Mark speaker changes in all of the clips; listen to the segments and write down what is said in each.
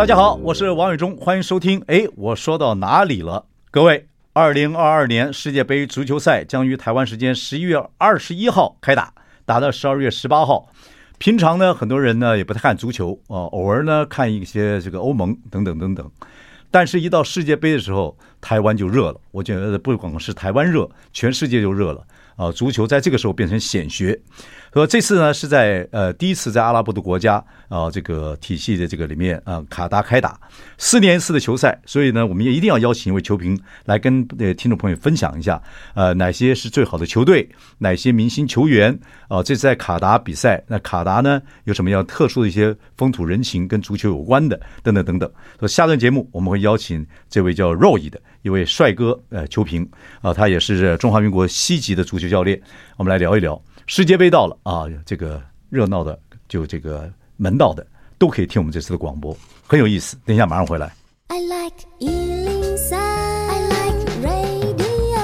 Speaker 1: 大家好，我是王伟忠，欢迎收听。哎，我说到哪里了？各位，二零二二年世界杯足球赛将于台湾时间十一月二十一号开打，打到十二月十八号。平常呢，很多人呢也不太看足球啊，偶尔呢看一些这个欧盟等等等等。但是，一到世界杯的时候，台湾就热了。我觉得不光是台湾热，全世界就热了啊！足球在这个时候变成显学。说这次呢是在呃第一次在阿拉伯的国家啊这个体系的这个里面啊卡达开打四年一次的球赛，所以呢我们也一定要邀请一位球评来跟呃听众朋友分享一下呃哪些是最好的球队，哪些明星球员啊这次在卡达比赛，那卡达呢有什么样特殊的一些风土人情跟足球有关的等等等等。所以下段节目我们会邀请这位叫 Roy 的一位帅哥呃球评啊他也是中华民国西级的足球教练，我们来聊一聊。世界杯到了啊，这个热闹的，就这个门道的，都可以听我们这次的广播，很有意思。等一下马上回来。I like 103, I like radio。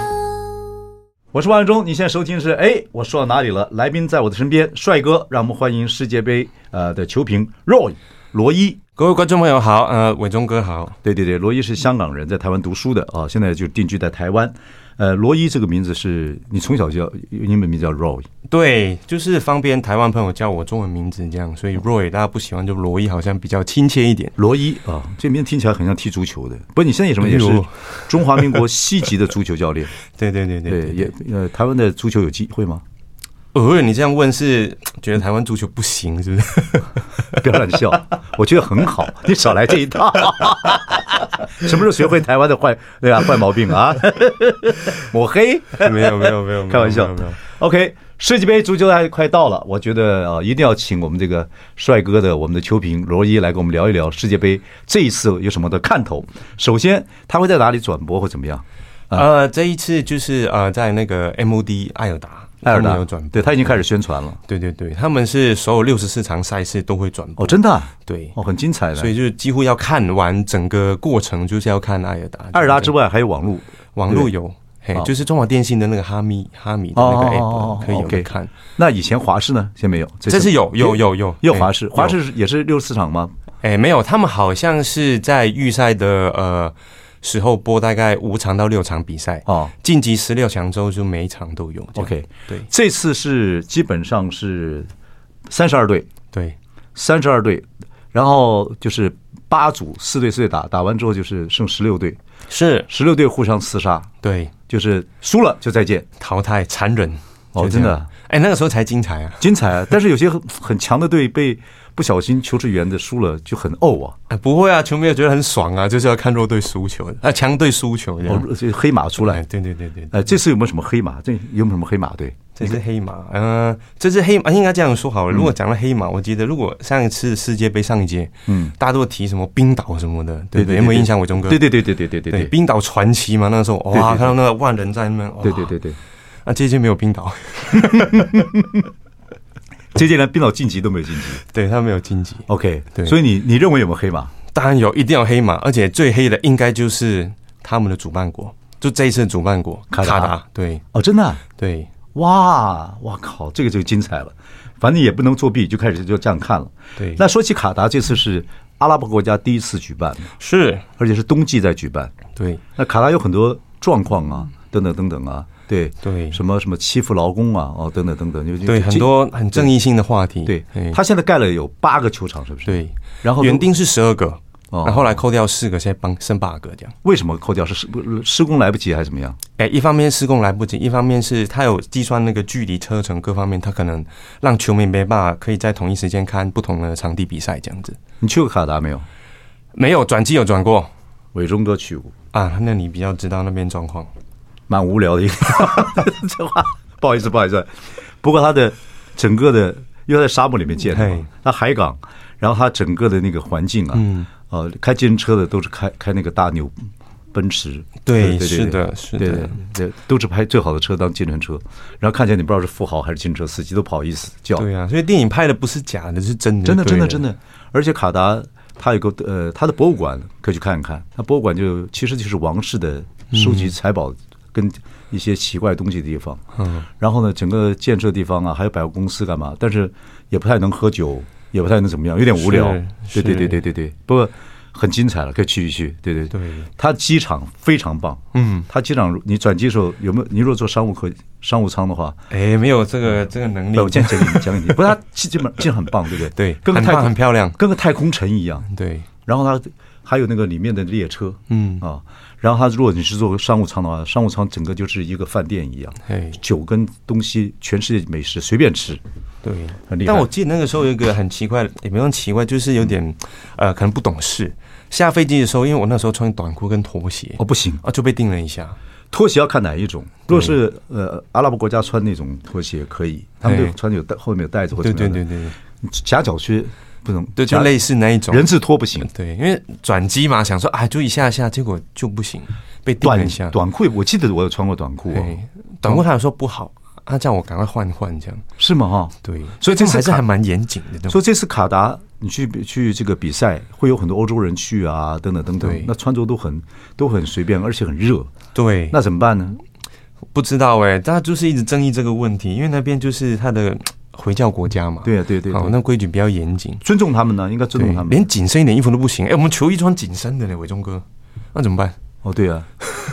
Speaker 1: 我是王伟忠，你现在收听是哎，我说到哪里了？来宾在我的身边，帅哥，让我们欢迎世界杯呃的球评 Roy 罗伊。
Speaker 2: 各位观众朋友好，呃，伟忠哥好。
Speaker 1: 对对对，罗伊是香港人，在台湾读书的啊，现在就定居在台湾。呃，罗伊这个名字是你从小就叫英文名字叫 Roy，
Speaker 2: 对，就是方便台湾朋友叫我中文名字这样，所以 Roy 大家不喜欢就罗伊，好像比较亲切一点。
Speaker 1: 罗伊啊，这名字听起来很像踢足球的。不，你现在有什么也是 中华民国西级的足球教练？
Speaker 2: 对对对对，对，
Speaker 1: 也呃，台湾的足球有机会吗？
Speaker 2: 哦，你这样问是 觉得台湾足球不行是不是？
Speaker 1: 不要乱笑，我觉得很好，你少来这一套。什么时候学会台湾的坏对啊坏毛病啊？抹黑？
Speaker 2: 没有没有没有，
Speaker 1: 开玩笑。OK，世界杯足球还快到了，我觉得啊，一定要请我们这个帅哥的我们的球评罗伊来跟我们聊一聊世界杯这一次有什么的看头。首先，他会在哪里转播或怎么样？
Speaker 2: 呃，这一次就是呃，在那个 MOD 爱尔达。
Speaker 1: 爱尔达有转，对他已经开始宣传了。
Speaker 2: 对对对，他们是所有六十四场赛事都会转播
Speaker 1: 哦，真的，
Speaker 2: 对
Speaker 1: 哦，很精彩的，
Speaker 2: 所以就几乎要看完整个过程，就是要看艾尔达。
Speaker 1: 艾尔达之外还有网络，
Speaker 2: 网络有，嘿，就是中华电信的那个哈密哈密的那个 app 可以有看。
Speaker 1: 那以前华视呢？现在没有，
Speaker 2: 这是有有有有
Speaker 1: 有华视，华视也是六十四场吗？
Speaker 2: 哎，没有，他们好像是在预赛的呃。时候播大概五场到六场比赛哦，晋级十六强之后就每一场都有。
Speaker 1: OK，对，这次是基本上是三十二队，
Speaker 2: 对，
Speaker 1: 三十二队，然后就是八组四队四队打，打完之后就是剩十六队，
Speaker 2: 是。十
Speaker 1: 六队互相厮杀，
Speaker 2: 对，
Speaker 1: 就是输了就再见，
Speaker 2: 淘汰，残忍
Speaker 1: 哦，真的，
Speaker 2: 哎，那个时候才精彩啊，
Speaker 1: 精彩啊！但是有些很 很强的队被。不小心球是圆的输了就很怄啊！
Speaker 2: 哎，不会啊，球迷也觉得很爽啊，就是要看弱队输球，啊，强队输球这样。
Speaker 1: 哦，这黑马出来，
Speaker 2: 对对对对。
Speaker 1: 哎，这次有没有什么黑马？这有没有什么黑马队？
Speaker 2: 这是黑马，嗯，这是黑马，应该这样说好了。如果讲到黑马，我记得如果上一次世界杯上一届，嗯，大家都提什么冰岛什么的，对对，有没有印象？伟忠哥？
Speaker 1: 对对对对对对对对，
Speaker 2: 冰岛传奇嘛，那时候哇，看到那个万人在那边，
Speaker 1: 对对对对，
Speaker 2: 啊，这届没有冰岛。
Speaker 1: 这届连冰岛晋级都没有晋级，
Speaker 2: 对他没有晋级。
Speaker 1: OK，对，所以你你认为有没有黑马？
Speaker 2: 当然有，一定要黑马，而且最黑的应该就是他们的主办国，就这一次的主办国卡达。对，
Speaker 1: 哦，真的、啊，
Speaker 2: 对，
Speaker 1: 哇，哇靠，这个就精彩了。反正也不能作弊，就开始就这样看了。
Speaker 2: 对，
Speaker 1: 那说起卡达，这次是阿拉伯国家第一次举办，
Speaker 2: 是，
Speaker 1: 而且是冬季在举办。
Speaker 2: 对，
Speaker 1: 那卡达有很多状况啊，等等等等啊。对
Speaker 2: 对，
Speaker 1: 什么什么欺负劳工啊，哦，等等等等，就
Speaker 2: 对很多很正义性的话题。
Speaker 1: 对，他现在盖了有八个球场，是不是？
Speaker 2: 对，然后原定是十二个，然后后来扣掉四个，现在帮剩八个这样。
Speaker 1: 为什么扣掉？是施施工来不及还是怎么样？
Speaker 2: 哎，一方面施工来不及，一方面是他有计算那个距离、车程各方面，他可能让球迷没办法可以在同一时间看不同的场地比赛这样子。
Speaker 1: 你去过卡达没有？
Speaker 2: 没有，转机有转过。
Speaker 1: 伟忠哥去过
Speaker 2: 啊？那你比较知道那边状况。
Speaker 1: 蛮无聊的一个 这话，不好意思，不好意思。不过它的整个的，因为在沙漠里面建的，那海港，然后它整个的那个环境啊，呃，开自行车的都是开开那个大牛奔驰，
Speaker 2: 对，是的，是的，
Speaker 1: 对，都是拍最好的车当计程车，然后看见你不知道是富豪还是计程车司机，都不好意思叫。
Speaker 2: 对啊，所以电影拍的不是假的，是真的，
Speaker 1: 真的，真的，真的。而且卡达他有个呃，他的博物馆可以去看一看，他博物馆就其实就是王室的收集财宝跟一些奇怪东西的地方。嗯，然后呢，整个建设地方啊，还有百货公司干嘛，但是也不太能喝酒。也不太能怎么样，有点无聊。对对对对对对，不过很精彩了，可以去一去。对对对，它机场非常棒。嗯，它机场你转机的时候有没有？你如果坐商务客商务舱的话，
Speaker 2: 哎，没有这个这个能力。
Speaker 1: 我讲讲给你，讲给你。不过它基本机场很棒，对不对？
Speaker 2: 对，跟个太很漂亮，
Speaker 1: 跟个太空城一样。
Speaker 2: 对，
Speaker 1: 然后它还有那个里面的列车，嗯啊，然后它如果你是坐商务舱的话，商务舱整个就是一个饭店一样，哎，酒跟东西，全世界美食随便吃。
Speaker 2: 对，但我记得那个时候有一个很奇怪，也没有奇怪，就是有点呃，可能不懂事。下飞机的时候，因为我那时候穿短裤跟拖鞋，
Speaker 1: 哦，不行。
Speaker 2: 啊，就被盯了一下。
Speaker 1: 拖鞋要看哪一种，如果是呃阿拉伯国家穿那种拖鞋可以，他们就穿有带后面有带子或者
Speaker 2: 对对对对，
Speaker 1: 夹脚靴不能，
Speaker 2: 对，就类似那一种
Speaker 1: 人字拖不行。
Speaker 2: 对，因为转机嘛，想说啊，就一下下，结果就不行，被盯了一下。
Speaker 1: 短裤，我记得我有穿过短裤，
Speaker 2: 短裤他有说不好。他叫我赶快换换，这样
Speaker 1: 是吗？哈，
Speaker 2: 对，所以这次还是还蛮严谨的。
Speaker 1: 所以这次卡达，你去去这个比赛，会有很多欧洲人去啊，等等等等。那穿着都很都很随便，而且很热。
Speaker 2: 对，
Speaker 1: 那怎么办呢？
Speaker 2: 不知道哎，大家就是一直争议这个问题，因为那边就是他的回教国家嘛。
Speaker 1: 对啊，对对。
Speaker 2: 好，那规矩比较严谨，
Speaker 1: 尊重他们呢，应该尊重他们。
Speaker 2: 连紧身一点衣服都不行。哎，我们球衣穿紧身的呢，伟忠哥，那怎么办？
Speaker 1: 哦，对啊。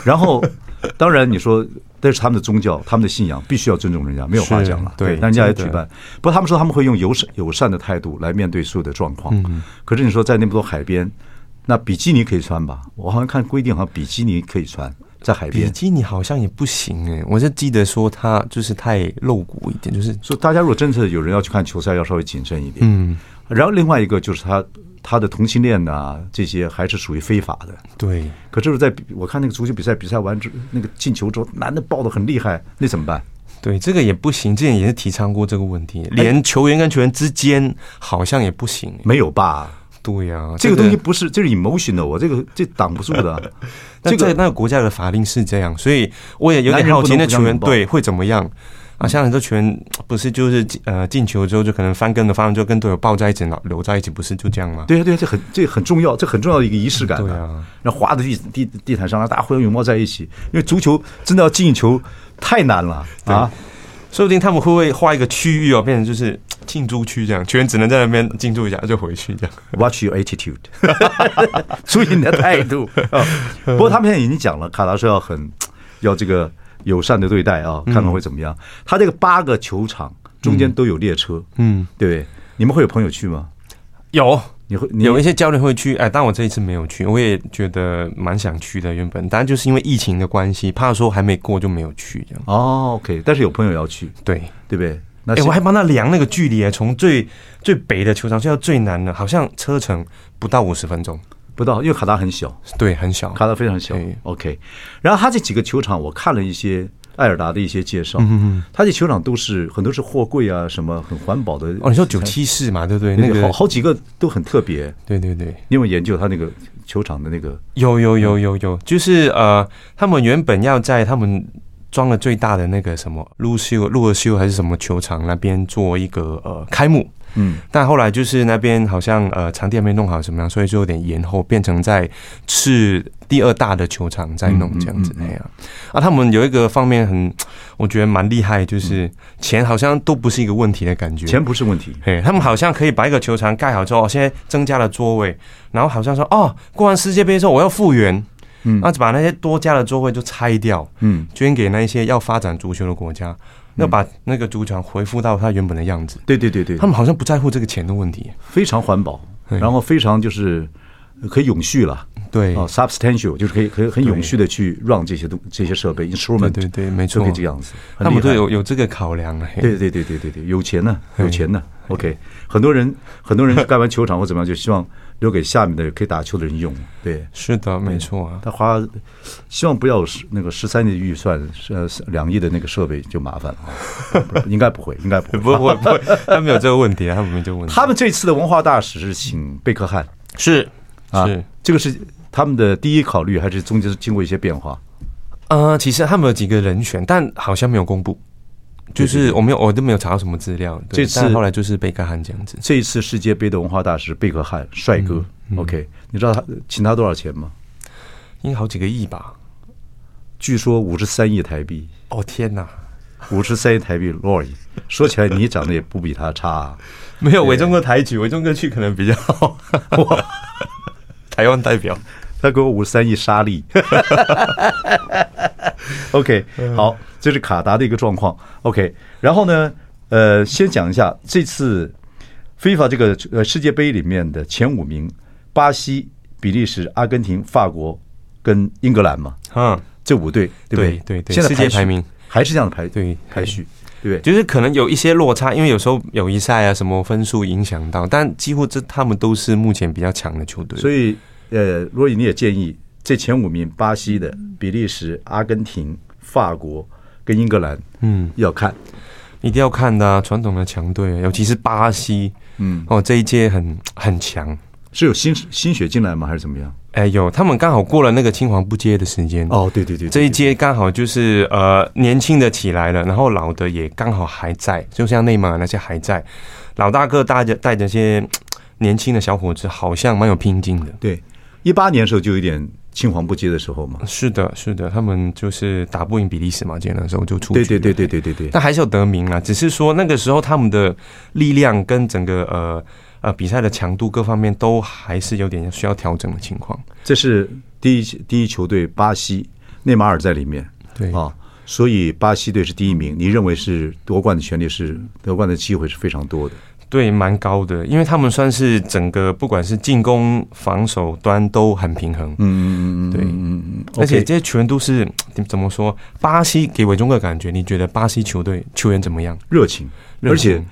Speaker 1: 然后，当然你说。这是他们的宗教，他们的信仰，必须要尊重人家，没有话讲了。对，但人家也举办。不过他们说他们会用友善友善的态度来面对所有的状况。嗯。可是你说在那么多海边，那比基尼可以穿吧？我好像看规定，好像比基尼可以穿在海边。
Speaker 2: 比基尼好像也不行哎，我就记得说他就是太露骨一点，就是
Speaker 1: 说大家如果真的有人要去看球赛，要稍微谨慎一点。嗯。然后另外一个就是他。他的同性恋啊，这些还是属于非法的。
Speaker 2: 对，
Speaker 1: 可就是在我看那个足球比赛，比赛完之那个进球之后，男的抱的很厉害，那怎么办？
Speaker 2: 对，这个也不行。之前也是提倡过这个问题，连球员跟球员之间好像也不行。
Speaker 1: 没有吧？
Speaker 2: 对呀，
Speaker 1: 这个东西不是，这是 emotion 的，我这个这挡不住的。
Speaker 2: 这个那个国家的法令是这样，所以我也有点好奇，那球员对会怎么样？啊，像很多球员不是就是呃进球之后就可能翻跟的方向就跟队友抱在一起，留在一起，不是就这样吗？
Speaker 1: 对啊对啊，这很这很重要，这很重要的一个仪式感。
Speaker 2: 对啊，
Speaker 1: 然后滑在地地地毯上，大家互相拥抱在一起。因为足球真的要进球太难了啊！
Speaker 2: 说不定他们会不会画一个区域哦，变成就是 进驻区这样，球员只能在那边进驻一下就回去这样。
Speaker 1: Watch your attitude，注意你的态度。不过他们现在已经讲了，卡达说要很 要这个。友善的对待啊，看看会怎么样。他这个八个球场中间都有列车，嗯，对不对？你们会有朋友去吗？
Speaker 2: 有，你会有一些教练会去。哎，但我这一次没有去，我也觉得蛮想去的。原本，但就是因为疫情的关系，怕说还没过就没有去这样。
Speaker 1: 哦，OK，但是有朋友要去，
Speaker 2: 对，
Speaker 1: 对不对？
Speaker 2: 哎，我还帮他量那个距离，从最最北的球场去到最南的，好像车程不到五十分钟。
Speaker 1: 不到，因为卡达很小，
Speaker 2: 对，很小，
Speaker 1: 卡达非常小。OK，然后他这几个球场，我看了一些爱尔达的一些介绍，嗯嗯，他的球场都是很多是货柜啊，什么很环保的。
Speaker 2: 哦，你说九七式嘛，对不对？那个
Speaker 1: 好好几个都很特别。
Speaker 2: 对对对，
Speaker 1: 你有没有研究他那个球场的那个？
Speaker 2: 有有有有有，就是呃，他们原本要在他们装了最大的那个什么路修路尔修还是什么球场那边做一个呃开幕。嗯，但后来就是那边好像呃场地还没弄好什么样，所以就有点延后，变成在次第二大的球场在弄这样子那样。啊，他们有一个方面很，我觉得蛮厉害，就是钱好像都不是一个问题的感觉。
Speaker 1: 钱不是问题，
Speaker 2: 嘿，他们好像可以把一个球场盖好之后，现在增加了座位，然后好像说哦，过完世界杯之后我要复原，嗯，那就把那些多加的座位就拆掉，嗯，捐给那一些要发展足球的国家。要把那个足球场恢复到它原本的样子。
Speaker 1: 对对对对，
Speaker 2: 他们好像不在乎这个钱的问题，
Speaker 1: 非常环保，然后非常就是可以永续了。对，substantial 就是可以可以很永续的去 run 这些东这些设备 instrument。
Speaker 2: 对对，没错，
Speaker 1: 可以这样子。
Speaker 2: 他们都有有这个考量啊。
Speaker 1: 对对对对对对，有钱呢，有钱呢。OK，很多人很多人盖完球场或怎么样，就希望。留给下面的可以打球的人用，对，
Speaker 2: 是的，没错啊。
Speaker 1: 他花，希望不要那个十三亿的预算，呃，两亿的那个设备就麻烦了。应该不会，应该不会，
Speaker 2: 不会，不会，他没有这个问题啊，他没有这个问题。
Speaker 1: 他们这次的文化大使是请贝克汉，
Speaker 2: 是
Speaker 1: 啊，是这个是他们的第一考虑，还是中间是经过一些变化？
Speaker 2: 呃，其实他们有几个人选，但好像没有公布。就是我没有，我都没有查到什么资料。这次后来就是贝克汉这样子。
Speaker 1: 这一次世界杯的文化大使贝克汉，帅哥。嗯嗯、OK，你知道他请他多少钱吗？
Speaker 2: 应该好几个亿吧。
Speaker 1: 据说五十三亿台币。
Speaker 2: 哦天哪，
Speaker 1: 五十三亿台币，Roy，说起来你长得也不比他差，啊。
Speaker 2: 没有，伟忠哥抬举，伟忠哥去可能比较 好。台湾代表，
Speaker 1: 他给我五十三亿沙粒。OK，好，这是卡达的一个状况。OK，然后呢，呃，先讲一下这次 FIFA 这个呃世界杯里面的前五名：巴西、比利时、阿根廷、法国跟英格兰嘛。嗯，这五队对不对？
Speaker 2: 对对，现在世界排名
Speaker 1: 还是这样的排对排序，对？
Speaker 2: 就是可能有一些落差，因为有时候友谊赛啊什么分数影响到，但几乎这他们都是目前比较强的球队。
Speaker 1: 所以，呃，若以你也建议。这前五名：巴西的、比利时、阿根廷、法国跟英格兰。嗯，要看，
Speaker 2: 一定要看的啊，传统的强队，尤其是巴西。嗯，哦，这一届很很强，
Speaker 1: 是有新新血进来吗？还是怎么样？
Speaker 2: 哎，有，他们刚好过了那个青黄不接的时间。
Speaker 1: 哦，对对对，对，
Speaker 2: 这一届刚好就是呃年轻的起来了，然后老的也刚好还在，就像内马尔那些还在，老大哥带着带着些年轻的小伙子，好像蛮有拼劲的。
Speaker 1: 对，一八年的时候就有点。青黄不接的时候嘛，
Speaker 2: 是的，是的，他们就是打不赢比利时嘛，今天那时候就出局。
Speaker 1: 对对对对对对对，
Speaker 2: 但还是有得名啊，只是说那个时候他们的力量跟整个呃呃比赛的强度各方面都还是有点需要调整的情况。
Speaker 1: 这是第一第一球队巴西，内马尔在里面，
Speaker 2: 对
Speaker 1: 啊，所以巴西队是第一名。你认为是夺冠的权利是夺冠的机会是非常多的。
Speaker 2: 对，蛮高的，因为他们算是整个不管是进攻、防守端都很平衡。嗯嗯嗯嗯，对，嗯嗯，而且这些球员都是怎么说？巴西给伟忠哥感觉，你觉得巴西球队球员怎么样？
Speaker 1: 热情，而且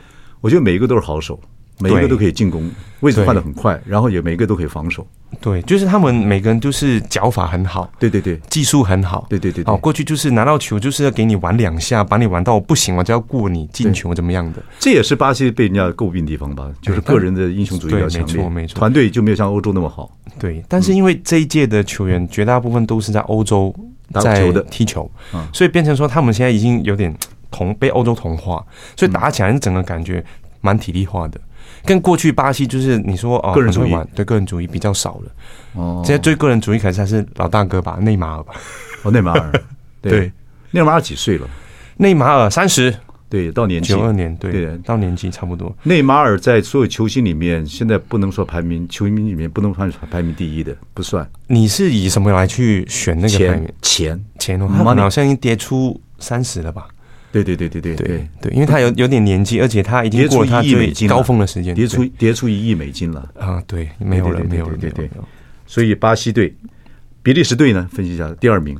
Speaker 1: 我觉得每一个都是好手。每一个都可以进攻，位置换的很快，然后也每一个都可以防守。
Speaker 2: 对，就是他们每个人都是脚法很好，
Speaker 1: 对对对，
Speaker 2: 技术很好，
Speaker 1: 对对对。哦，
Speaker 2: 过去就是拿到球就是要给你玩两下，把你玩到不行，我就要过你进球，怎么样的？
Speaker 1: 这也是巴西被人家诟病的地方吧，就是个人的英雄主义比较强烈，没错没错，团队就没有像欧洲那么好。
Speaker 2: 对，但是因为这一届的球员绝大部分都是在欧洲在踢球，所以变成说他们现在已经有点同被欧洲同化，所以打起来整个感觉蛮体力化的。跟过去巴西就是你说哦，
Speaker 1: 个人主义
Speaker 2: 对个人主义比较少了。哦，现在最个人主义可能还是老大哥吧，内马尔吧。
Speaker 1: 哦，内马尔，对，内马尔几岁了？
Speaker 2: 内马尔三十，
Speaker 1: 对，到年纪
Speaker 2: 九二年，对，到年纪差不多。
Speaker 1: 内马尔在所有球星里面，现在不能说排名球迷里面不能算排名第一的，不算。
Speaker 2: 你是以什么来去选那个排名？
Speaker 1: 钱
Speaker 2: 钱哦，他好像已经跌出三十了吧？
Speaker 1: 对对对对对
Speaker 2: 对对，因为他有有点年纪，而且他已经过了他最高峰的时间，
Speaker 1: 跌出跌出一亿美金了
Speaker 2: 啊！对，没有了，没有了，
Speaker 1: 对对。所以巴西队、比利时队呢？分析一下，第二名，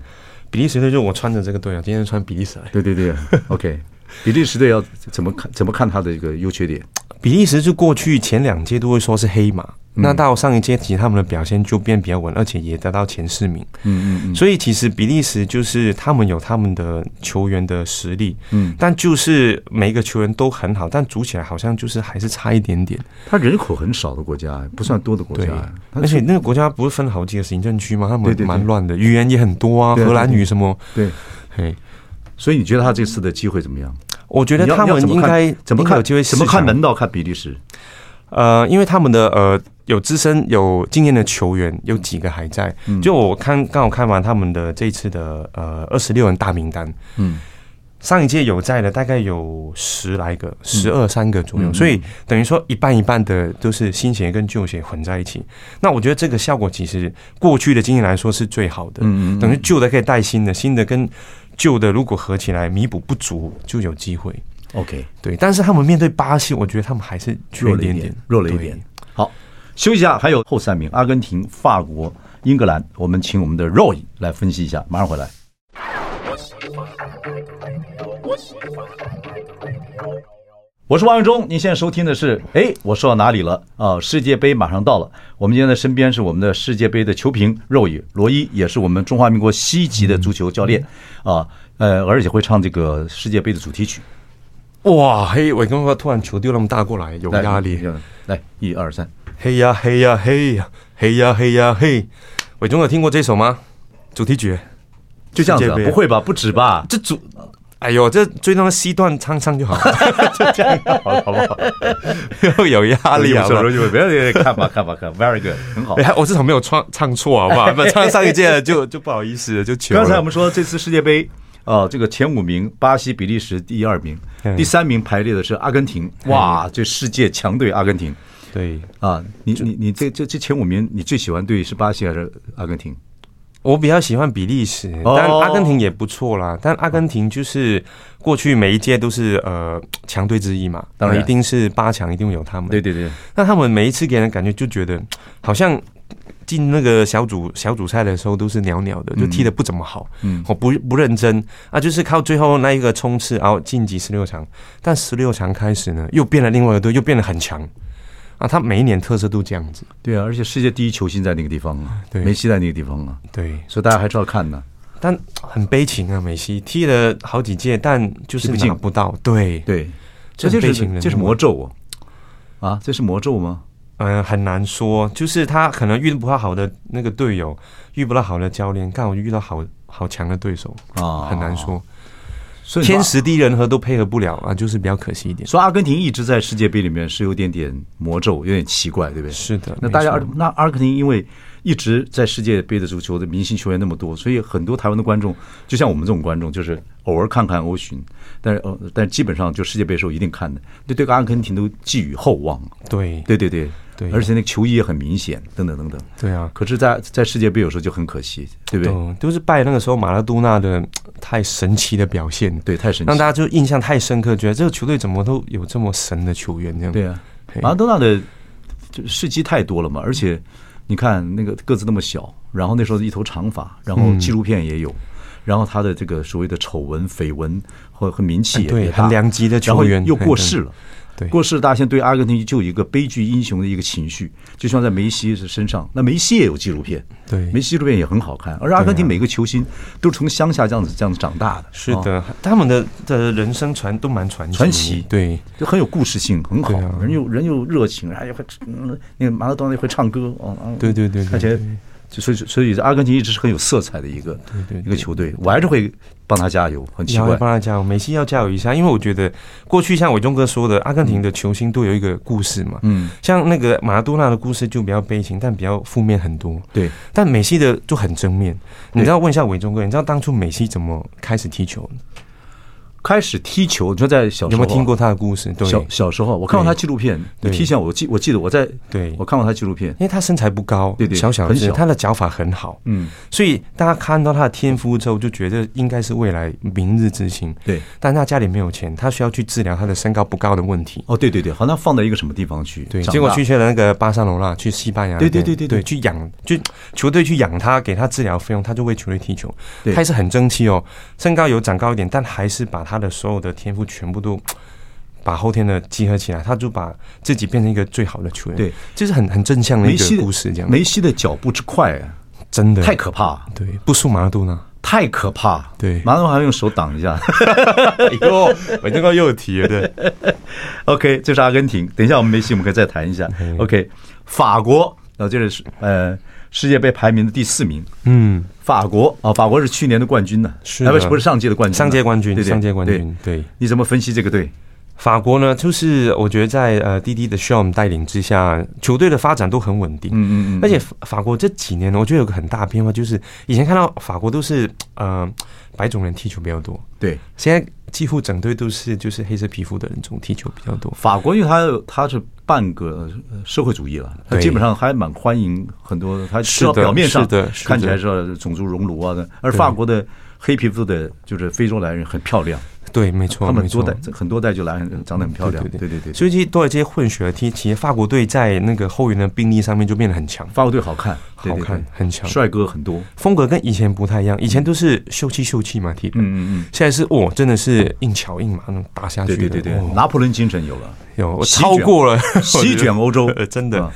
Speaker 2: 比利时队就我穿着这个队啊，今天穿比利时来。
Speaker 1: 对对对，OK，比利时队要怎么看？怎么看他的一个优缺点？
Speaker 2: 比利时就过去前两届都会说是黑马。那到上一届，其实，他们的表现就变比较稳，而且也得到前四名。嗯嗯嗯。所以其实比利时就是他们有他们的球员的实力，嗯，但就是每一个球员都很好，但组起来好像就是还是差一点点。
Speaker 1: 他人口很少的国家，不算多的国家，
Speaker 2: 而且那个国家不是分好几个行政区吗？他们蛮乱的，语言也很多啊，荷兰语什么。
Speaker 1: 对，嘿，所以你觉得他这次的机会怎么样？
Speaker 2: 我觉得他们应该
Speaker 1: 怎么看
Speaker 2: 有机会？
Speaker 1: 怎么看门道？看比利时？
Speaker 2: 呃，因为他们的呃。有资深有经验的球员有几个还在？就我看刚好看完他们的这一次的呃二十六人大名单，嗯，上一届有在的大概有十来个，十二三个左右，所以等于说一半一半的都是新鞋跟旧鞋混在一起。那我觉得这个效果其实过去的经验来说是最好的，嗯嗯，等于旧的可以带新的，新的跟旧的如果合起来弥补不足就有机会。
Speaker 1: OK，
Speaker 2: 对，但是他们面对巴西，我觉得他们还是
Speaker 1: 弱了一点，弱了一点。好。休息一下，还有后三名：阿根廷、法国、英格兰。我们请我们的 Roy 来分析一下，马上回来。我是王永忠，您现在收听的是，哎，我说到哪里了啊？世界杯马上到了，我们今天的身边是我们的世界杯的球评 Roy 罗伊，也是我们中华民国西籍的足球教练啊，呃，而且会唱这个世界杯的主题曲。
Speaker 2: 哇，嘿，我刚刚突然球丢那么大过来，有压力。
Speaker 1: 来，一二三。
Speaker 2: 嘿呀嘿呀嘿呀嘿呀嘿呀嘿，伟忠有听过这首吗？主题曲
Speaker 1: 就这样子、啊，不会吧？不止吧？
Speaker 2: 这主，哎呦，这最终的 C 段唱唱就好了，就 这样好了，好不好？又 有压力啊！不要
Speaker 1: 看吧，看吧，看，Very good，很好。
Speaker 2: 我至少没有唱唱错，好不好？不 唱上一届就就不好意思了，就
Speaker 1: 刚才我们说这次世界杯，呃，这个前五名，巴西、比利时第二名，第三名排列的是阿根廷。哇，这世界强队阿根廷。
Speaker 2: 对
Speaker 1: 啊，你你你这这这前五名，你最喜欢队是巴西还是阿根廷？
Speaker 2: 我比较喜欢比利时，但阿根廷也不错啦。但阿根廷就是过去每一届都是呃强队之一嘛，当然一定是八强，一定会有他们。
Speaker 1: 对对对，
Speaker 2: 那他们每一次给人感觉就觉得好像进那个小组小组赛的时候都是袅袅的，就踢的不怎么好，嗯，我不不认真啊，就是靠最后那一个冲刺，然后晋级十六强。但十六强开始呢，又变了另外一个队，又变得很强。啊，他每一年特色都这样子，
Speaker 1: 对啊，而且世界第一球星在那个地方啊，对，梅西在那个地方啊，
Speaker 2: 对，
Speaker 1: 所以大家还是要看的。
Speaker 2: 但很悲情啊，梅西踢了好几届，但就是拿不到，对。
Speaker 1: 对，这就是这是魔咒啊！啊，这是魔咒吗？
Speaker 2: 嗯，很难说，就是他可能遇不到好的那个队友，遇不到好的教练，刚好遇到好好强的对手啊，很难说。天时地利人和都配合不了啊，就是比较可惜一点。
Speaker 1: 说阿根廷一直在世界杯里面是有点点魔咒，有点奇怪，对不对？
Speaker 2: 是的。
Speaker 1: 那大家，那阿根廷因为一直在世界杯的足球的明星球员那么多，所以很多台湾的观众，就像我们这种观众，就是偶尔看看欧巡，但是呃，但基本上就世界杯的时候一定看的，对对，阿根廷都寄予厚望。
Speaker 2: 对，
Speaker 1: 对对对。对，而且那个球衣也很明显，等等等等。
Speaker 2: 对啊，
Speaker 1: 可是在，在在世界杯有时候就很可惜，对不对？
Speaker 2: 都，都是拜那个时候马拉多纳的太神奇的表现，
Speaker 1: 对，太神奇，
Speaker 2: 让大家就印象太深刻，觉得这个球队怎么都有这么神的球员这样。
Speaker 1: 对啊，马拉多纳的就事迹太多了嘛，而且你看那个个子那么小，然后那时候一头长发，然后纪录片也有，嗯、然后他的这个所谓的丑闻、绯闻和和名气也
Speaker 2: 很两极的球员，
Speaker 1: 又过世了。过世，大仙对阿根廷就有一个悲剧英雄的一个情绪，就像在梅西的身上。那梅西也有纪录片，
Speaker 2: 对，
Speaker 1: 梅西纪录片也很好看。而阿根廷每个球星都是从乡下这样子这样子长大的。
Speaker 2: 是的，他们的的人生传都蛮传
Speaker 1: 传奇，
Speaker 2: 对，
Speaker 1: 就很有故事性，很好。人又人又热情，哎呀，会那个马拉多纳会唱歌哦，
Speaker 2: 对对对，
Speaker 1: 而且。所以，所以阿根廷一直是很有色彩的一个一个球队，我还是会帮他加油。很奇怪，
Speaker 2: 帮他加油，梅西要加油一下，因为我觉得过去像伟忠哥说的，阿根廷的球星都有一个故事嘛。嗯，像那个马拉多纳的故事就比较悲情，但比较负面很多。
Speaker 1: 对，
Speaker 2: 但梅西的就很正面。你知道问一下伟忠哥，你知道当初梅西怎么开始踢球？
Speaker 1: 开始踢球，你说在小时候有
Speaker 2: 没有听过他的故事？对，
Speaker 1: 小小时候我看过他纪录片，踢前我记我记得我在，
Speaker 2: 对。
Speaker 1: 我看过他纪录片，
Speaker 2: 因为他身材不高，对对，小小的，他的脚法很好，嗯，所以大家看到他的天赋之后，就觉得应该是未来明日之星，对。但他家里没有钱，他需要去治疗他的身高不高的问题。
Speaker 1: 哦，对对对，好像放在一个什么地方去？
Speaker 2: 对，结果去去了那个巴塞罗那，去西班牙，
Speaker 1: 对对对对。对，
Speaker 2: 去养，就球队去养他，给他治疗费用，他就为球队踢球。他还是很争气哦，身高有长高一点，但还是把他的所有的天赋全部都 把后天的集合起来，他就把自己变成一个最好的球员。对，这是很很正向的一个故事。这样，
Speaker 1: 梅西的脚步之快，
Speaker 2: 真的
Speaker 1: 太可怕。
Speaker 2: 对，不输马拉多纳，
Speaker 1: 太可怕。
Speaker 2: 对，
Speaker 1: 马拉多纳还用手挡一下。
Speaker 2: 哎呦，我刚刚又有提了。对，
Speaker 1: OK，这是阿根廷。等一下，我们梅西，我们可以再谈一下。OK，法国，然后这是呃世界杯排名的第四名。嗯。法国啊，法国是去年的冠军呢，是不是不是上届的冠军？
Speaker 2: 上届冠军对，上届冠军。对，
Speaker 1: 你怎么分析这个队？
Speaker 2: 法国呢，就是我觉得在呃滴滴的 Deschamps 带领之下，球队的发展都很稳定。嗯嗯嗯。而且法国这几年呢，我觉得有个很大的变化，就是以前看到法国都是呃白种人踢球比较多，
Speaker 1: 对，
Speaker 2: 现在几乎整队都是就是黑色皮肤的人种踢球比较多。
Speaker 1: 法国因为它它是半个社会主义了，它基本上还蛮欢迎很多，它至少表面上看起来是种族熔炉啊的，而法国的黑皮肤的，就是非洲来人很漂亮。
Speaker 2: 对，没错，
Speaker 1: 他们多代很多代就来，长得很漂亮。对对对对，
Speaker 2: 所以这些多了这些混血的踢，其实法国队在那个后援的兵力上面就变得很强。
Speaker 1: 法国队好看，
Speaker 2: 好看，很强，
Speaker 1: 帅哥很多，
Speaker 2: 风格跟以前不太一样。以前都是秀气秀气嘛，踢的。嗯嗯嗯。现在是哦，真的是硬桥硬马那种打下去。
Speaker 1: 对对对，拿破仑精神有了，
Speaker 2: 有超过了
Speaker 1: 席卷欧洲，
Speaker 2: 真的。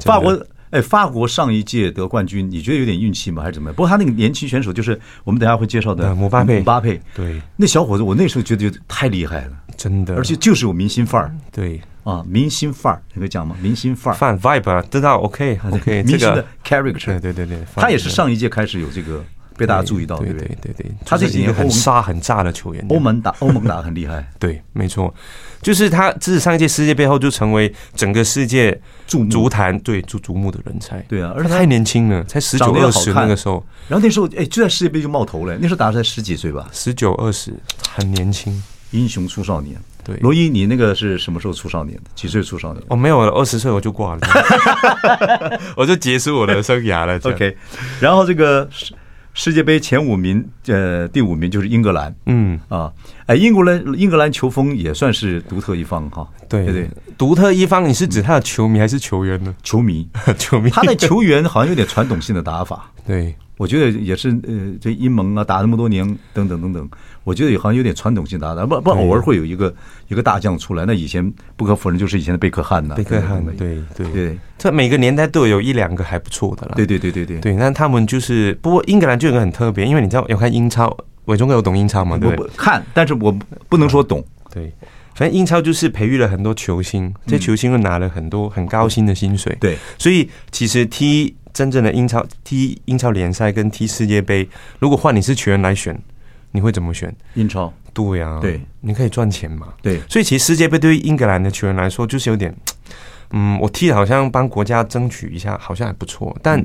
Speaker 1: 法国。哎，法国上一届得冠军，你觉得有点运气吗？还是怎么样？不过他那个年轻选手，就是我们等下会介绍的
Speaker 2: 姆巴佩。
Speaker 1: 姆巴佩，
Speaker 2: 对，
Speaker 1: 那小伙子，我那时候觉得太厉害了，
Speaker 2: 真的，
Speaker 1: 而且就是有明星范儿。
Speaker 2: 对，
Speaker 1: 啊，明星范儿，你会讲吗？明星范儿，
Speaker 2: 范 vibe 啊，知道？OK OK，
Speaker 1: 明星的 character，
Speaker 2: 对对对对，
Speaker 1: 他也是上一届开始有这个被大家注意到，对
Speaker 2: 对对？对，
Speaker 1: 他是一个
Speaker 2: 很杀很炸的球员，
Speaker 1: 欧盟打 欧盟打很厉害，
Speaker 2: 对，没错，就是他自上一届世界杯后就成为整个世界足足坛对足瞩目的人才，
Speaker 1: 对啊，而
Speaker 2: 且太年轻了，才十九二十那个时候，
Speaker 1: 然后那时候哎就在世界杯就冒头了，那时候打才十几岁吧，
Speaker 2: 十九二十，很年轻，
Speaker 1: 英雄出少年。
Speaker 2: 对，
Speaker 1: 罗伊，你那个是什么时候出少年的？几岁出少年？
Speaker 2: 哦，没有了，二十岁我就挂了，我就结束我的生涯了。
Speaker 1: OK，然后这个世世界杯前五名，呃，第五名就是英格兰。嗯啊，哎，英国人英格兰球风也算是独特一方哈。
Speaker 2: 对对对，独特一方，你是指他的球迷还是球员呢？
Speaker 1: 球迷，
Speaker 2: 球迷，
Speaker 1: 他的球员好像有点传统性的打法。
Speaker 2: 对。
Speaker 1: 我觉得也是，呃，这英盟啊，打那么多年，等等等等，我觉得也好像有点传统性打法，不不，偶尔会有一个一个大将出来。那以前不可否认，就是以前的贝克汉呐，
Speaker 2: 贝克汉，对对对，这每个年代都有一两个还不错的了。
Speaker 1: 对对对对对，
Speaker 2: 对，那他们就是，不过英格兰就有个很特别，因为你知道有看英超，伟忠哥有懂英超吗？对，
Speaker 1: 看，但是我不能说懂。
Speaker 2: 对，反正英超就是培育了很多球星，这些球星又拿了很多很高薪的薪水。对，所以其实踢。真正的英超踢英超联赛跟踢世界杯，如果换你是球员来选，你会怎么选？
Speaker 1: 英超？
Speaker 2: 对呀，对，你可以赚钱嘛。
Speaker 1: 对，
Speaker 2: 所以其实世界杯对于英格兰的球员来说，就是有点，嗯，我踢的好像帮国家争取一下，好像还不错，但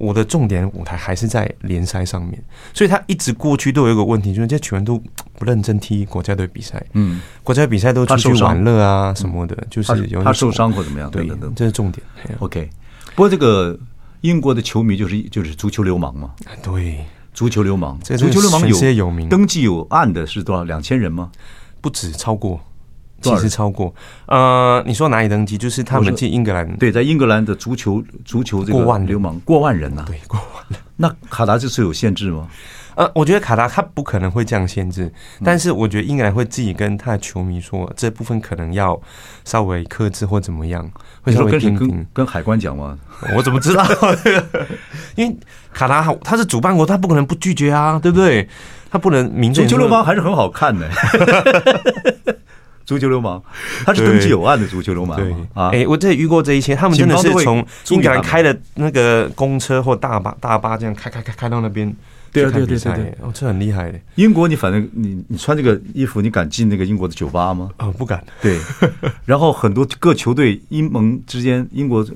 Speaker 2: 我的重点舞台还是在联赛上面，所以他一直过去都有一个问题，就是这些球员都不认真踢国家队比赛。嗯，国家比赛都出去玩乐啊什么的，就是有
Speaker 1: 他受伤或怎么样？
Speaker 2: 对，这是重点。
Speaker 1: OK，不过这个。英国的球迷就是就是足球流氓嘛，
Speaker 2: 对，
Speaker 1: 足球流氓，足球流氓有有名，登记有案的是多少？两千人吗？
Speaker 2: 不止，超过，其实超过。呃，你说哪里登记？就是他们进英格兰，
Speaker 1: 对，在英格兰的足球足球这个
Speaker 2: 过万
Speaker 1: 流氓过万人呐，
Speaker 2: 对，过万人。
Speaker 1: 那卡达这次有限制吗？
Speaker 2: 呃，我觉得卡达他不可能会这样限制，但是我觉得英格兰会自己跟他的球迷说，这部分可能要稍微克制或怎么样，会稍微听听。
Speaker 1: 跟海关讲吗？
Speaker 2: 我怎么知道？因为卡达他是主办国，他不可能不拒绝啊，对不对？他不能明着。
Speaker 1: 足球流氓还是很好看的。足球流氓，他是登记有案的足球流氓。对啊，
Speaker 2: 哎，我这里遇过这一些，他们真的是从英格兰开的那个公车或大巴大巴这样开开开开到那边。对对对对对，哦，这很厉害。英国，你反正你你穿这个衣服，你敢进那个英国的酒吧吗？哦，不敢。对，然后很多各球队英盟之间，英国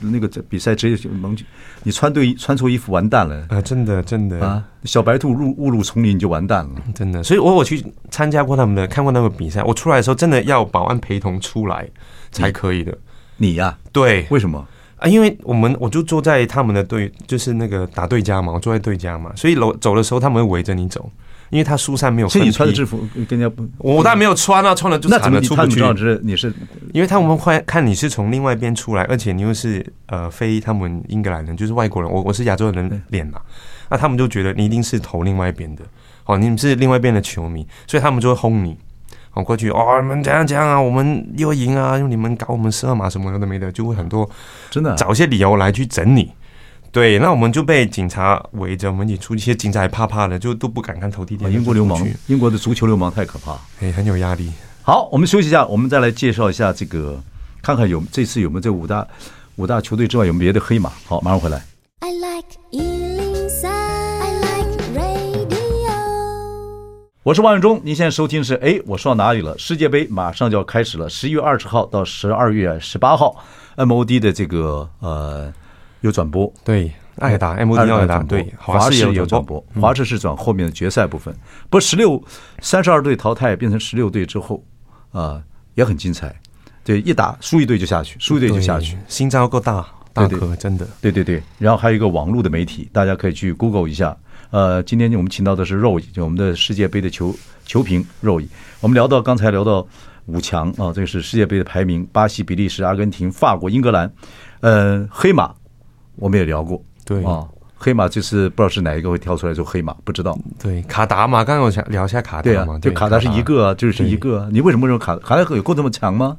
Speaker 2: 那个比赛职业盟，你穿对穿错衣服完蛋了啊！真的真的啊，小白兔入误入丛林就完蛋了，真的。所以我我去参加过他们的，看过他们比赛，我出来的时候真的要保安陪同出来才可以的。你呀？对，为什么？啊，因为我们我就坐在他们的队，就是那个打对家嘛，我坐在对家嘛，所以走走的时候他们会围着你走，因为他疏散没有。所以你穿的制服跟人家不，我当然没有穿啊，穿了就惨了，出不去。你是，因为他们会看你是从另外一边出来，而且你又是呃非他们英格兰人，就是外国人，我我是亚洲人脸嘛，那他们就觉得你一定是投另外一边的，哦，你们是另外一边的球迷，所以他们就会轰你。我过去哦，你们怎样怎样啊？我们又赢啊！用你们搞我们十二码什么都没的，就会很多真的找一些理由来去整你。对，那我们就被警察围着，我们一起出一些警察还怕怕的，就都不敢看头地点。英国流氓，英国的足球流氓太可怕，哎，很有压力。好，我们休息一下，我们再来介绍一下这个，看看有这次有没有这五大五大球队之外有没有别的黑马。好，马上回来。I like 我是王永忠，您现在收听是哎，我说到哪里了？世界杯马上就要开始了，十一月二十号到十二月十八号，MOD 的这个呃有转播，对，爱达 MOD 爱达对，华视也有转播，华视是转后面的决赛部分。不过十六三十二队淘汰变成十六队之后啊，也很精彩。对，一打输一队就下去，输一队就下去，心脏要够大，大哥真的，对对对。然后还有一个网络的媒体，大家可以去 Google 一下。呃，今天我们请到的是肉乙，就我们的世界杯的球球评肉乙。我们聊到刚才聊到五强啊，这个是世界杯的排名：巴西、比利时、阿根廷、法国、英格兰。呃，黑马我们也聊过，对啊，黑马这次不知道是哪一个会跳出来做黑马，不知道。对，卡达嘛，刚刚我想聊一下卡达嘛，对，卡达是一个啊，就是一个。你为什么认为卡卡达有够这么强吗？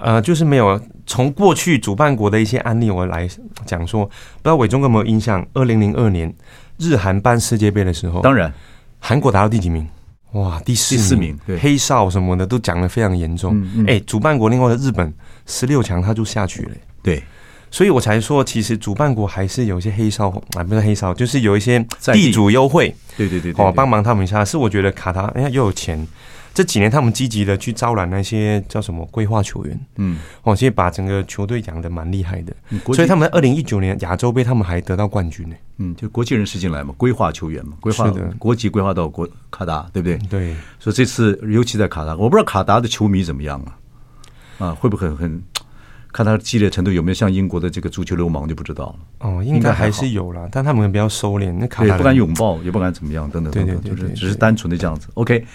Speaker 2: 呃，就是没有从过去主办国的一些案例我来讲说，不知道伟忠有没有印象？二零零二年。日韩办世界杯的时候，当然，韩国达到第几名？哇，第四
Speaker 1: 第四名，对，
Speaker 2: 黑哨什么的都讲得非常严重。哎、嗯嗯欸，主办国另外的日本十六强他就下去了，
Speaker 1: 对，
Speaker 2: 所以我才说，其实主办国还是有一些黑哨啊，不是黑哨，就是有一些地主优惠，
Speaker 1: 对对对，对，哦，
Speaker 2: 帮忙他们一下。是我觉得卡塔，哎呀，又有钱。这几年他们积极的去招揽那些叫什么规划球员，嗯，哦，其实把整个球队养的蛮厉害的，所以他们在二零一九年亚洲杯他们还得到冠军呢。
Speaker 1: 嗯，就国际人士进来嘛，规划球员嘛，规划的国籍规划到国卡达，对不对？
Speaker 2: 对，
Speaker 1: 所以这次尤其在卡达，我不知道卡达的球迷怎么样啊？啊，会不会很很看他激烈程度有没有像英国的这个足球流氓就不知道了。
Speaker 2: 哦，应该还是有啦，但他们比较收敛，那卡达
Speaker 1: 不敢拥抱，也不敢怎么样，等等等等，就是只是单纯的这样子。OK。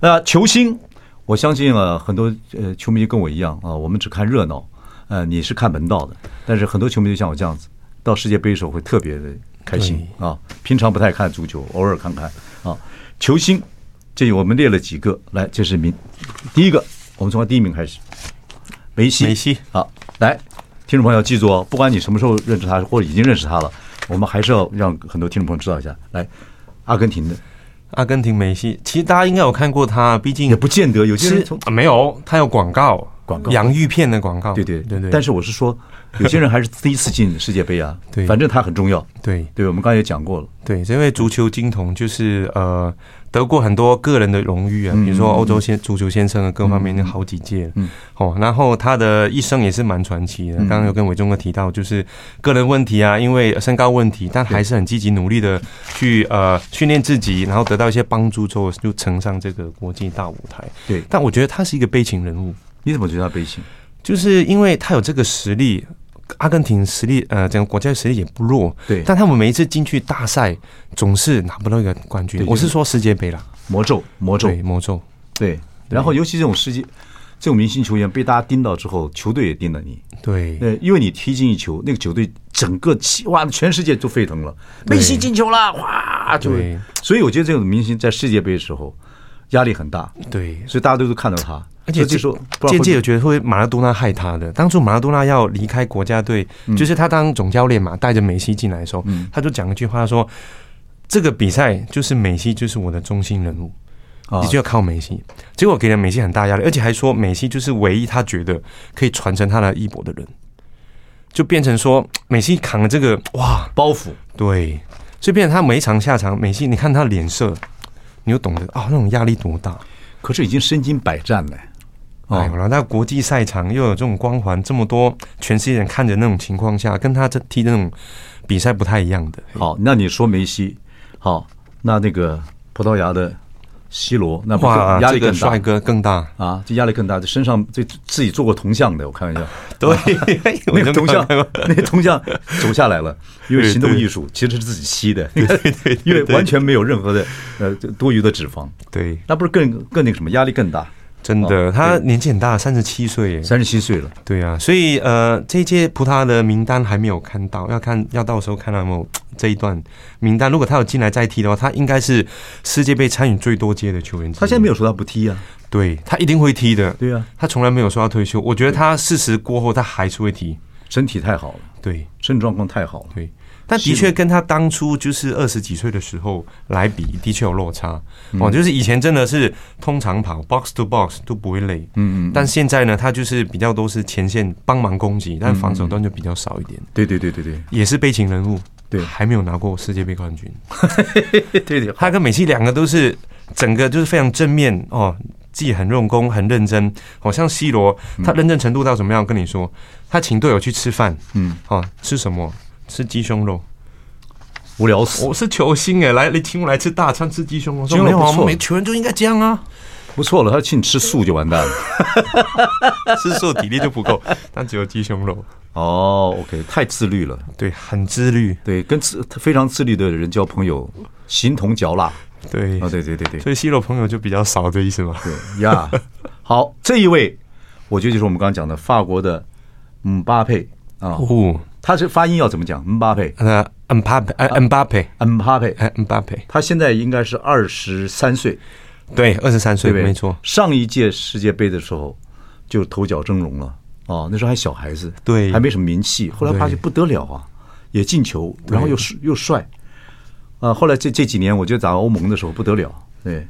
Speaker 1: 那球星，我相信啊，很多呃球迷跟我一样啊，我们只看热闹，呃，你是看门道的。但是很多球迷就像我这样子，到世界杯的时候会特别的开心啊。平常不太看足球，偶尔看看啊。球星，这里我们列了几个，来，这是名第一个，我们从第一名开始，梅西。
Speaker 2: 梅西，
Speaker 1: 好，来，听众朋友记住哦，不管你什么时候认识他，或者已经认识他了，我们还是要让很多听众朋友知道一下。来，阿根廷的。
Speaker 2: 阿根廷梅西，其实大家应该有看过他，毕竟
Speaker 1: 也不见得有些人
Speaker 2: 啊没有，他有广告，
Speaker 1: 广告
Speaker 2: 洋芋片的广告，
Speaker 1: 对对对对。但是我是说，有些人还是第一次进世界杯啊，对，反正他很重要，
Speaker 2: 对
Speaker 1: 对。我们刚才也讲过了，
Speaker 2: 对，因为足球金童就是呃。得过很多个人的荣誉啊，比如说欧洲先足球先生啊，各方面的好几届。嗯，哦，然后他的一生也是蛮传奇的。刚刚有跟伟忠哥提到，就是个人问题啊，因为身高问题，但还是很积极努力的去呃训练自己，然后得到一些帮助之后，就乘上这个国际大舞台。
Speaker 1: 对，
Speaker 2: 但我觉得他是一个悲情人物。
Speaker 1: 你怎么觉得他悲情？
Speaker 2: 就是因为他有这个实力。阿根廷实力，呃，整个国家实力也不弱，
Speaker 1: 对。
Speaker 2: 但他们每一次进去大赛，总是拿不到一个冠军。我是说世界杯啦，
Speaker 1: 魔咒，魔咒，对
Speaker 2: 魔咒，
Speaker 1: 对。然后，尤其这种世界，这种明星球员被大家盯到之后，球队也盯了你，
Speaker 2: 对。
Speaker 1: 呃，因为你踢进一球，那个球队整个气，哇，全世界都沸腾了。梅西进球了，哇，就。所以我觉得这种明星在世界杯的时候压力很大，
Speaker 2: 对。
Speaker 1: 所以大家都都看到他。
Speaker 2: 而且这时候渐渐有觉得会马拉多纳害他的。当初马拉多纳要离开国家队，就是他当总教练嘛，带着梅西进来的时候，他就讲一句话说：“这个比赛就是梅西就是我的中心人物，你就要靠梅西。”结果给了梅西很大压力，而且还说梅西就是唯一他觉得可以传承他的衣钵的人，就变成说梅西扛了这个哇
Speaker 1: 包袱，
Speaker 2: 对，所以变成他每一场下场，梅西你看他脸色，你就懂得啊那种压力多大。
Speaker 1: 可是已经身经百战了。
Speaker 2: 哎，然后在国际赛场又有这种光环，这么多全世界人看着那种情况下，跟他这踢的那种比赛不太一样的。
Speaker 1: 好，那你说梅西，好，那那个葡萄牙的 C 罗，那哇，压力更大，
Speaker 2: 帅哥更大。
Speaker 1: 啊，这压力更大，这身上这自己做过铜像的，我开玩笑，
Speaker 2: 对，
Speaker 1: 那个铜像，那个铜像走下来了，因为行动艺术其实是自己吸的，对对，因为完全没有任何的呃多余的脂肪，
Speaker 2: 对，
Speaker 1: 那不是更更那个什么压力更大。
Speaker 2: 真的，他年纪很大，三十七岁，
Speaker 1: 三十七岁了。
Speaker 2: 对啊，所以呃，这一届葡萄牙的名单还没有看到，要看要到时候看到有没有 这一段名单。如果他有进来再踢的话，他应该是世界杯参与最多届的球员。
Speaker 1: 他现在没有说他不踢啊，
Speaker 2: 对，他一定会踢的。
Speaker 1: 对啊，
Speaker 2: 他从来没有说要退休。我觉得他四十过后他还是会踢，
Speaker 1: 身体太好了，
Speaker 2: 对，
Speaker 1: 身体状况太好了，
Speaker 2: 对。但的确跟他当初就是二十几岁的时候来比，的确有落差哦。就是以前真的是通常跑 box to box 都不会累，嗯嗯。但现在呢，他就是比较都是前线帮忙攻击，但防守端就比较少一点。
Speaker 1: 对对对对对，
Speaker 2: 也是悲情人物，
Speaker 1: 对，
Speaker 2: 还没有拿过世界杯冠军。
Speaker 1: 对对，
Speaker 2: 他跟美西两个都是整个就是非常正面哦，自己很用功很认真。好像 C 罗，他认真程度到怎么样？跟你说，他请队友去吃饭，嗯，哦，吃什么？吃鸡胸肉，
Speaker 1: 无聊死！
Speaker 2: 我是球星哎，来，你请我来吃大餐，吃鸡胸肉，说没有啊，每球员就应该这样啊，
Speaker 1: 不错了。他请你吃素就完蛋了，
Speaker 2: 吃素体力就不够，但只有鸡胸肉。
Speaker 1: 哦，OK，太自律了，
Speaker 2: 对，很自律，
Speaker 1: 对，跟自非常自律的人交朋友，形同嚼蜡。
Speaker 2: 对，
Speaker 1: 啊，对对对对，
Speaker 2: 所以西罗朋友就比较少的意思嘛。
Speaker 1: 对呀，好，这一位，我觉得就是我们刚刚讲的法国的姆巴佩啊。哦。他这发音要怎么讲？姆巴佩，
Speaker 2: 呃，姆巴佩，呃，姆巴佩，
Speaker 1: 姆巴佩，
Speaker 2: 姆巴佩。
Speaker 1: 他现在应该是二十三岁，
Speaker 2: 对，二十三岁，没错。
Speaker 1: 上一届世界杯的时候就头角峥嵘了，哦，那时候还小孩子，
Speaker 2: 对，
Speaker 1: 还没什么名气。后来发现不得了啊，也进球，然后又又帅，啊，后来这这几年我觉得打欧盟的时候不得了，对，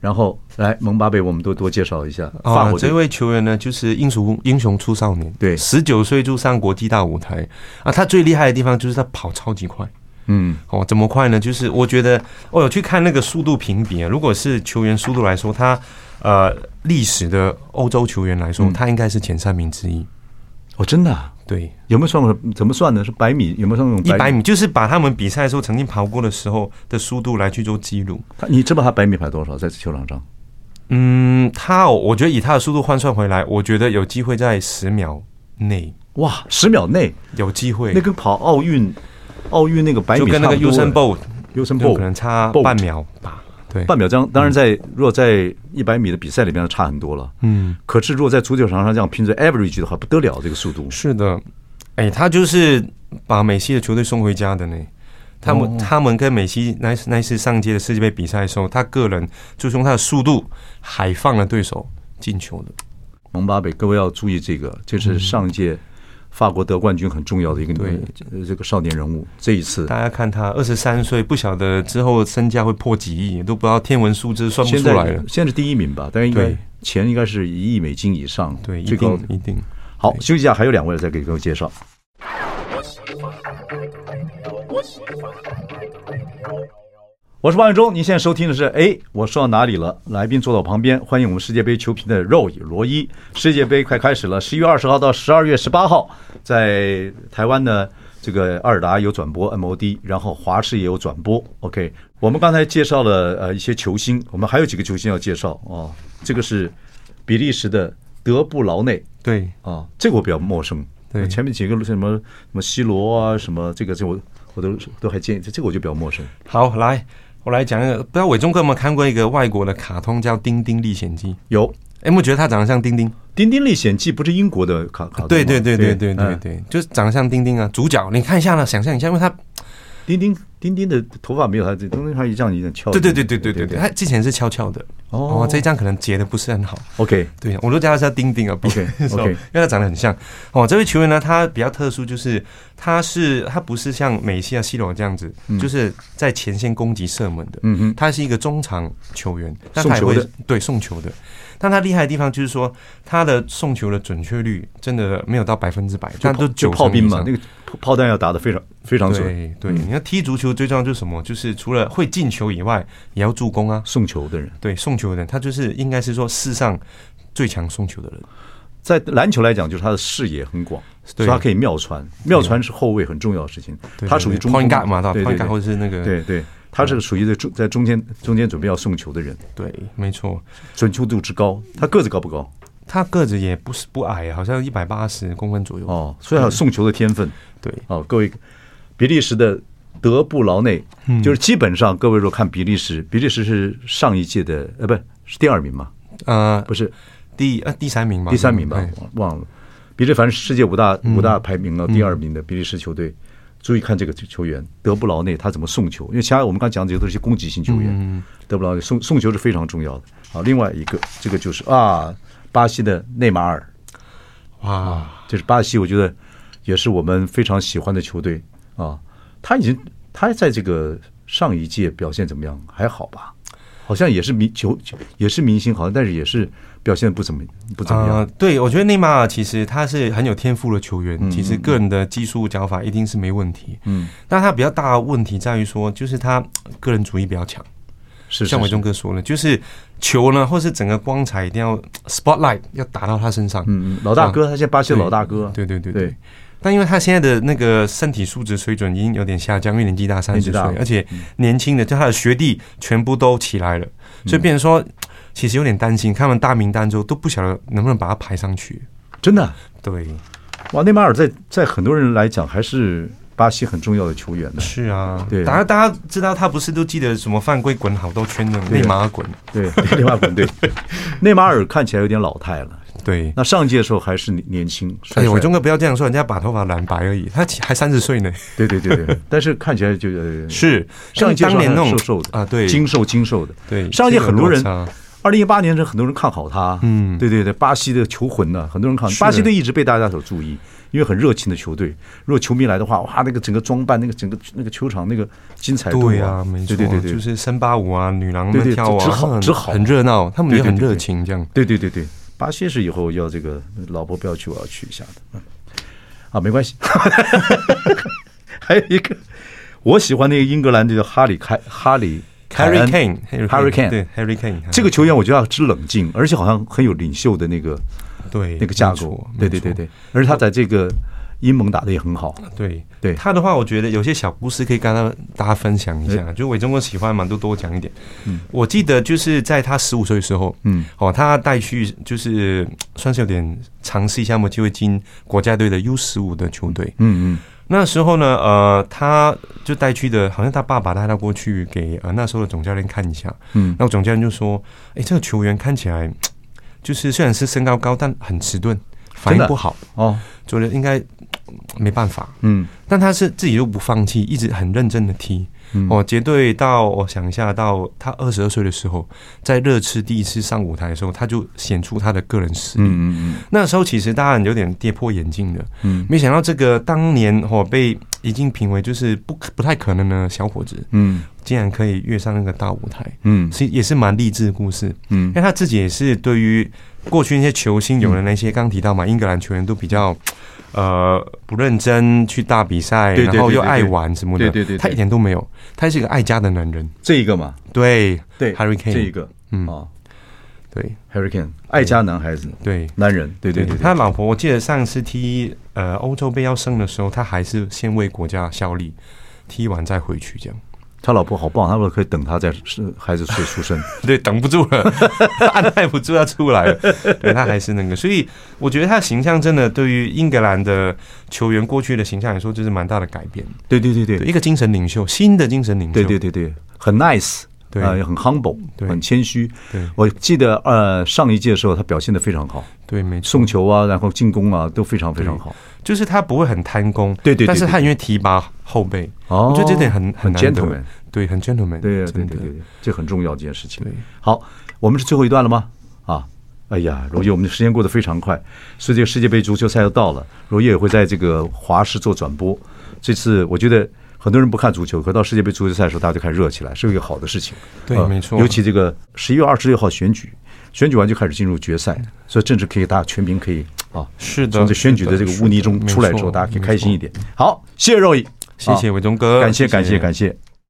Speaker 1: 然后来蒙巴贝，我们都多介绍一下。
Speaker 2: 啊，这位球员呢，就是英雄英雄出少年，
Speaker 1: 对，
Speaker 2: 十九岁就上国际大舞台啊。他最厉害的地方就是他跑超级快，
Speaker 1: 嗯，
Speaker 2: 哦，怎么快呢？就是我觉得我有去看那个速度评比啊。如果是球员速度来说，他呃历史的欧洲球员来说，他应该是前三名之一。
Speaker 1: 哦，真的啊？
Speaker 2: 对，
Speaker 1: 有没有算过？怎么算呢？是百米？有没有算那种
Speaker 2: 一百米？就是把他们比赛的时候曾经跑过的时候的速度来去做记录。
Speaker 1: 他，你知道他百米跑多少在球场上？
Speaker 2: 嗯，他，哦我觉得以他的速度换算回来，我觉得有机会在十秒内。
Speaker 1: 哇，十秒内
Speaker 2: 有机会？
Speaker 1: 那跟跑奥运，奥运那个百米
Speaker 2: 就跟那个 Usain Bolt，Usain
Speaker 1: Bolt
Speaker 2: 可能差半秒吧。对，
Speaker 1: 半秒这样，当然在如果在一百米的比赛里面差很多了。嗯，可是如果在足球场上这样拼着 average 的话，不得了，这个速度。
Speaker 2: 是的，哎，他就是把美西的球队送回家的呢。他们他们跟美西那那次上届的世界杯比赛的时候，他个人就用他的速度海放了对手进球的。
Speaker 1: 蒙巴贝，各位要注意这个，这是上届。法国得冠军很重要的一个对这个少年人物，这一次
Speaker 2: 大家看他二十三岁，不晓得之后身价会破几亿，都不知道天文数字算不出来了。
Speaker 1: 现在是第一名吧？但是应该钱应该是一亿美金以上，
Speaker 2: 对，
Speaker 1: 最高
Speaker 2: 一定。
Speaker 1: 好，休息一下，还有两位再给各位介绍。我是王伟忠，您现在收听的是哎，我说到哪里了？来宾坐到我旁边，欢迎我们世界杯球评的肉野罗伊。世界杯快开始了，十一月二十号到十二月十八号，在台湾呢，这个爱尔达有转播 MOD，然后华视也有转播。OK，我们刚才介绍了呃一些球星，我们还有几个球星要介绍哦。这个是比利时的德布劳内，
Speaker 2: 对
Speaker 1: 啊，这个我比较陌生。对，前面几个什么什么 C 罗啊，什么这个这我我都都还建议，这个我就比较陌生。
Speaker 2: 好，来。我来讲一个，不知道伟忠哥有没有看过一个外国的卡通叫《丁丁历险记》？
Speaker 1: 有，
Speaker 2: 哎，我觉得他长得像丁丁。
Speaker 1: 《丁丁历险记》不是英国的卡卡通？
Speaker 2: 对对对对对对对，就是长得像丁丁啊。主角，你看一下呢，想象一下，因为他
Speaker 1: 丁丁丁丁的头发没有他这，丁丁他一这样有点翘。
Speaker 2: 对对对对对对对，他之前是翘翘的。哦，这一张可能截的不是很好。
Speaker 1: OK，
Speaker 2: 对，我都叫他叫丁丁啊。OK OK，因为他长得很像。哦，这位球员呢，他比较特殊，就是他是他不是像美西啊、西罗这样子，就是在前线攻击射门的。嗯哼，他是一个中场球员，
Speaker 1: 但还会，
Speaker 2: 对，送球的。但他厉害的地方就是说，他的送球的准确率真的没有到百分之百，但都九
Speaker 1: 炮兵嘛，那个炮弹要打得非常非常准。
Speaker 2: 对对，你要踢足球最重要就是什么？就是除了会进球以外，也要助攻啊。
Speaker 1: 送球的人，
Speaker 2: 对，送球的人，他就是应该是说世上最强送球的人。
Speaker 1: 在篮球来讲，就是他的视野很广，所以他可以妙传。妙传是后卫很重要的事情，他属于中锋
Speaker 2: 嘛，对对对，或者是那个
Speaker 1: 对对。他是属于在中在中间中间准备要送球的人，
Speaker 2: 对，没错，
Speaker 1: 准确度之高。他个子高不高？
Speaker 2: 他个子也不是不矮，好像一百八十公分左右
Speaker 1: 哦。所以他有送球的天分，
Speaker 2: 对
Speaker 1: 哦。各位，比利时的德布劳内，就是基本上各位如果看比利时，比利时是上一届的呃，不是是第二名嘛？呃，不是
Speaker 2: 第呃第三名吧？
Speaker 1: 第三名吧？忘了。比利反正世界五大五大排名了第二名的比利时球队。注意看这个球员德布劳内他怎么送球，因为其他我们刚讲的这些都是些攻击性球员，嗯、德布劳内送送球是非常重要的。好，另外一个这个就是啊，巴西的内马尔，哇，这是巴西，我觉得也是我们非常喜欢的球队啊。他已经他在这个上一届表现怎么样？还好吧？好像也是明球也是明星，好像但是也是。表现不怎么不怎么样。呃，
Speaker 2: 对，我觉得内马尔其实他是很有天赋的球员，嗯、其实个人的技术脚法一定是没问题。嗯，但他比较大的问题在于说，就是他个人主义比较强。是，是，是像伟忠哥说的，就是球呢，或是整个光彩一定要 spotlight 要打到他身上。嗯嗯，
Speaker 1: 老大哥，他现在巴西老大哥。
Speaker 2: 对对对对。对但因为他现在的那个身体素质水准已经有点下降，因为年纪大三十岁，而且年轻的就他的学弟全部都起来了，所以变成说。其实有点担心，看完大名单之后都不晓得能不能把他排上去。
Speaker 1: 真的？
Speaker 2: 对，
Speaker 1: 哇，内马尔在在很多人来讲还是巴西很重要的球员呢。
Speaker 2: 是啊，对，大家大家知道他不是都记得什么犯规滚好多圈的内马尔滚，
Speaker 1: 对，内马尔滚，对，内马尔看起来有点老态了。
Speaker 2: 对，
Speaker 1: 那上届的时候还是年轻。
Speaker 2: 哎呦，伟忠哥不要这样说，人家把头发染白而已，他 还三十岁呢。
Speaker 1: 对对对对，但是看起来就
Speaker 2: 是
Speaker 1: 上一届
Speaker 2: 当年那种
Speaker 1: 瘦瘦的
Speaker 2: 啊，对，
Speaker 1: 精瘦精瘦的。
Speaker 2: 对，
Speaker 1: 上一届很多人。二零一八年是很多人看好他，嗯，对对对，巴西的球魂呢，很多人看巴西队一直被大家所注意，因为很热情的球队。如果球迷来的话，哇，那个整个装扮，那个整个那个球场那个精彩度
Speaker 2: 对啊，没错，
Speaker 1: 对对对对，
Speaker 2: 就是森巴舞啊，女郎们跳啊，
Speaker 1: 只好只好，
Speaker 2: 很热闹，他们也很热情，这样。
Speaker 1: 对对对对，巴西是以后要这个老婆不要去，我要去一下的。嗯，啊，没关系。还有一个，我喜欢那个英格兰的叫哈里开哈里。
Speaker 2: Harry Kane，Harry Kane，对，Harry Kane，
Speaker 1: 这个球员我觉得要之冷静，而且好像很有领袖的那个，
Speaker 2: 对，
Speaker 1: 那个架构，对对对对，而且他在这个英盟打得也很好，
Speaker 2: 对对。他的话，我觉得有些小故事可以跟他大家分享一下，就韦忠国喜欢嘛，都多讲一点。嗯，我记得就是在他十五岁的时候，嗯，哦，他带去就是算是有点尝试一下嘛，就会进国家队的 U 十五的球队，嗯嗯。那时候呢，呃，他就带去的，好像他爸爸带他过去给呃那时候的总教练看一下，嗯，那总教练就说，哎，这个球员看起来就是虽然是身高高，但很迟钝，反应不好。哦，觉得应该没办法，嗯，但他是自己又不放弃，一直很认真的踢。哦，结对到我想一下，到他二十二岁的时候，在热刺第一次上舞台的时候，他就显出他的个人实力。嗯嗯，那时候其实大家有点跌破眼镜的，嗯，没想到这个当年哦被已经评为就是不不太可能的小伙子，嗯，竟然可以跃上那个大舞台，嗯，是也是蛮励志的故事，嗯，因为他自己也是对于过去那些球星有的那些刚提到嘛，英格兰球员都比较。呃，不认真去打比赛，然后又爱玩什么的，对对对，他一点都没有，他是一个爱家的男人。
Speaker 1: 这一个嘛，
Speaker 2: 对
Speaker 1: 对
Speaker 2: ，Harry Kane
Speaker 1: 这一个，嗯。
Speaker 2: 啊，对
Speaker 1: ，Harry Kane 爱家男孩子，
Speaker 2: 对，
Speaker 1: 男人，对对对，
Speaker 2: 他老婆，我记得上次踢呃欧洲杯要胜的时候，他还是先为国家效力，踢完再回去这样。
Speaker 1: 他老婆好棒，他们可以等他在是孩子出出生，
Speaker 2: 对，等不住了，按捺不住要出来了，对他还是那个，所以我觉得他的形象真的对于英格兰的球员过去的形象来说，就是蛮大的改变。
Speaker 1: 对对对对，
Speaker 2: 一个精神领袖，新的精神领袖，
Speaker 1: 对对对对，很 nice，对，呃，很 humble，对，很谦虚。对，我记得呃上一届的时候他表现的非常好，
Speaker 2: 对，没错，
Speaker 1: 送球啊，然后进攻啊都非常非常好。
Speaker 2: 就是他不会很贪功，
Speaker 1: 对对，
Speaker 2: 但是他因为提拔后辈，我觉得这点很很 gentleman，对，很 gentleman，
Speaker 1: 对对对对，这很重要这件事情。好，我们是最后一段了吗？啊，哎呀，罗烨，我们的时间过得非常快，所以这个世界杯足球赛要到了，罗烨也会在这个华视做转播。这次我觉得很多人不看足球，可到世界杯足球赛的时候，大家就开始热起来，是一个好的事情。
Speaker 2: 对，没错。
Speaker 1: 尤其这个十一月二十六号选举，选举完就开始进入决赛，所以政治可以大家全民可以。啊，是的，从这选举的这个污泥中出来之后，大家可以开心一点。好，谢谢肉姨，
Speaker 2: 谢谢伟忠哥，
Speaker 1: 感谢感谢感谢。